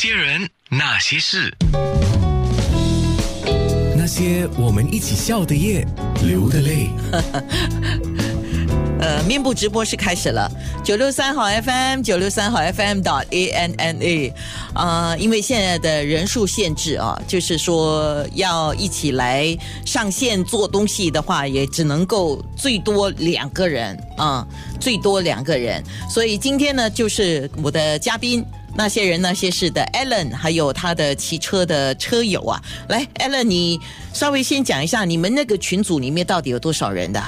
些人，那些事，那些我们一起笑的夜，流的泪。呃，面部直播是开始了，九六三号 FM，九六三号 FM 到 A N N A，啊，因为现在的人数限制啊，就是说要一起来上线做东西的话，也只能够最多两个人啊，最多两个人。所以今天呢，就是我的嘉宾那些人那些事的 Alan，还有他的骑车的车友啊，来，Alan，你稍微先讲一下，你们那个群组里面到底有多少人的？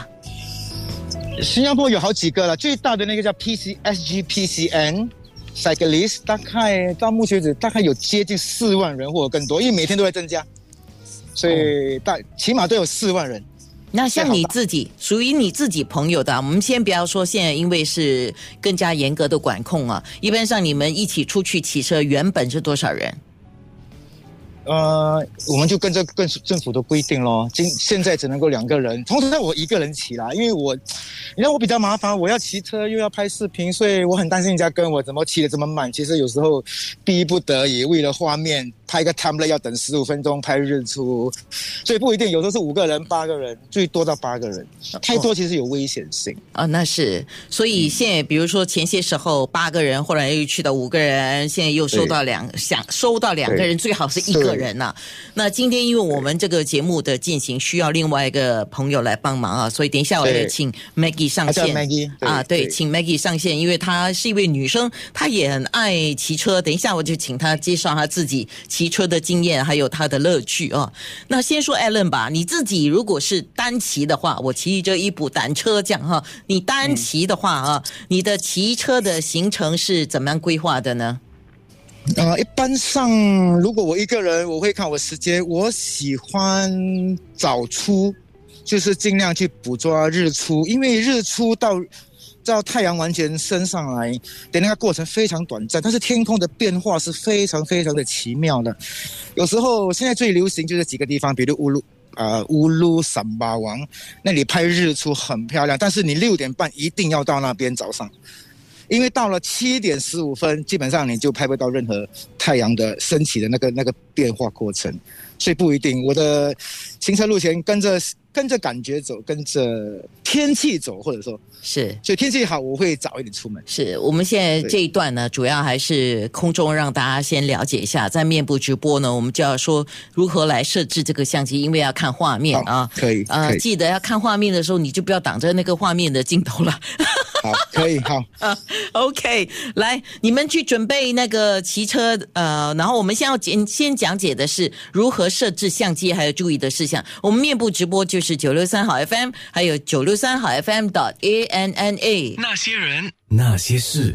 新加坡有好几个了，最大的那个叫 PCSG PCN Cyclist，大概到目前为止大概有接近四万人或者更多，因为每天都在增加，所以大起码都有四万人。那像你自己属于你自己朋友的，我们先不要说现在，因为是更加严格的管控啊。一般上你们一起出去骑车，原本是多少人？呃，我们就跟着跟政府的规定咯。今现在只能够两个人，同时我一个人骑啦，因为我，你看我比较麻烦，我要骑车又要拍视频，所以我很担心人家跟我怎么骑的这么慢。其实有时候逼不得已，为了画面。拍个 time 要等十五分钟拍日出，所以不一定，有时候是五个人、八个人，最多到八个人，太多其实有危险性啊。那是，所以现在比如说前些时候八个人，后来又去到五个人，现在又收到两想收到两个人，最好是一个人呐。那今天因为我们这个节目的进行需要另外一个朋友来帮忙啊，所以等一下我也请 Maggie 上线啊，对，请 Maggie 上线，因为她是一位女生，她也很爱骑车。等一下我就请她介绍她自己。骑车的经验还有他的乐趣啊。那先说 Allen 吧，你自己如果是单骑的话，我骑着一部单车讲哈，你单骑的话啊，你的骑车的行程是怎么样规划的呢？呃，一般上如果我一个人，我会看我时间，我喜欢早出，就是尽量去捕捉日出，因为日出到。到太阳完全升上来的那个过程非常短暂，但是天空的变化是非常非常的奇妙的。有时候现在最流行就是几个地方，比如乌鲁啊乌鲁萨巴王那里拍日出很漂亮，但是你六点半一定要到那边早上，因为到了七点十五分，基本上你就拍不到任何太阳的升起的那个那个变化过程，所以不一定。我的行车路线跟着。跟着感觉走，跟着天气走，或者说是，所以天气好，我会早一点出门。是我们现在这一段呢，主要还是空中让大家先了解一下，在面部直播呢，我们就要说如何来设置这个相机，因为要看画面啊。可以啊，记得要看画面的时候，你就不要挡着那个画面的镜头了。好，可以好 啊。OK，来，你们去准备那个骑车，呃，然后我们先要先先讲解的是如何设置相机，还有注意的事项。我们面部直播就是九六三好 FM，还有九六三好 FM 的 A N N A。那些人，那些事。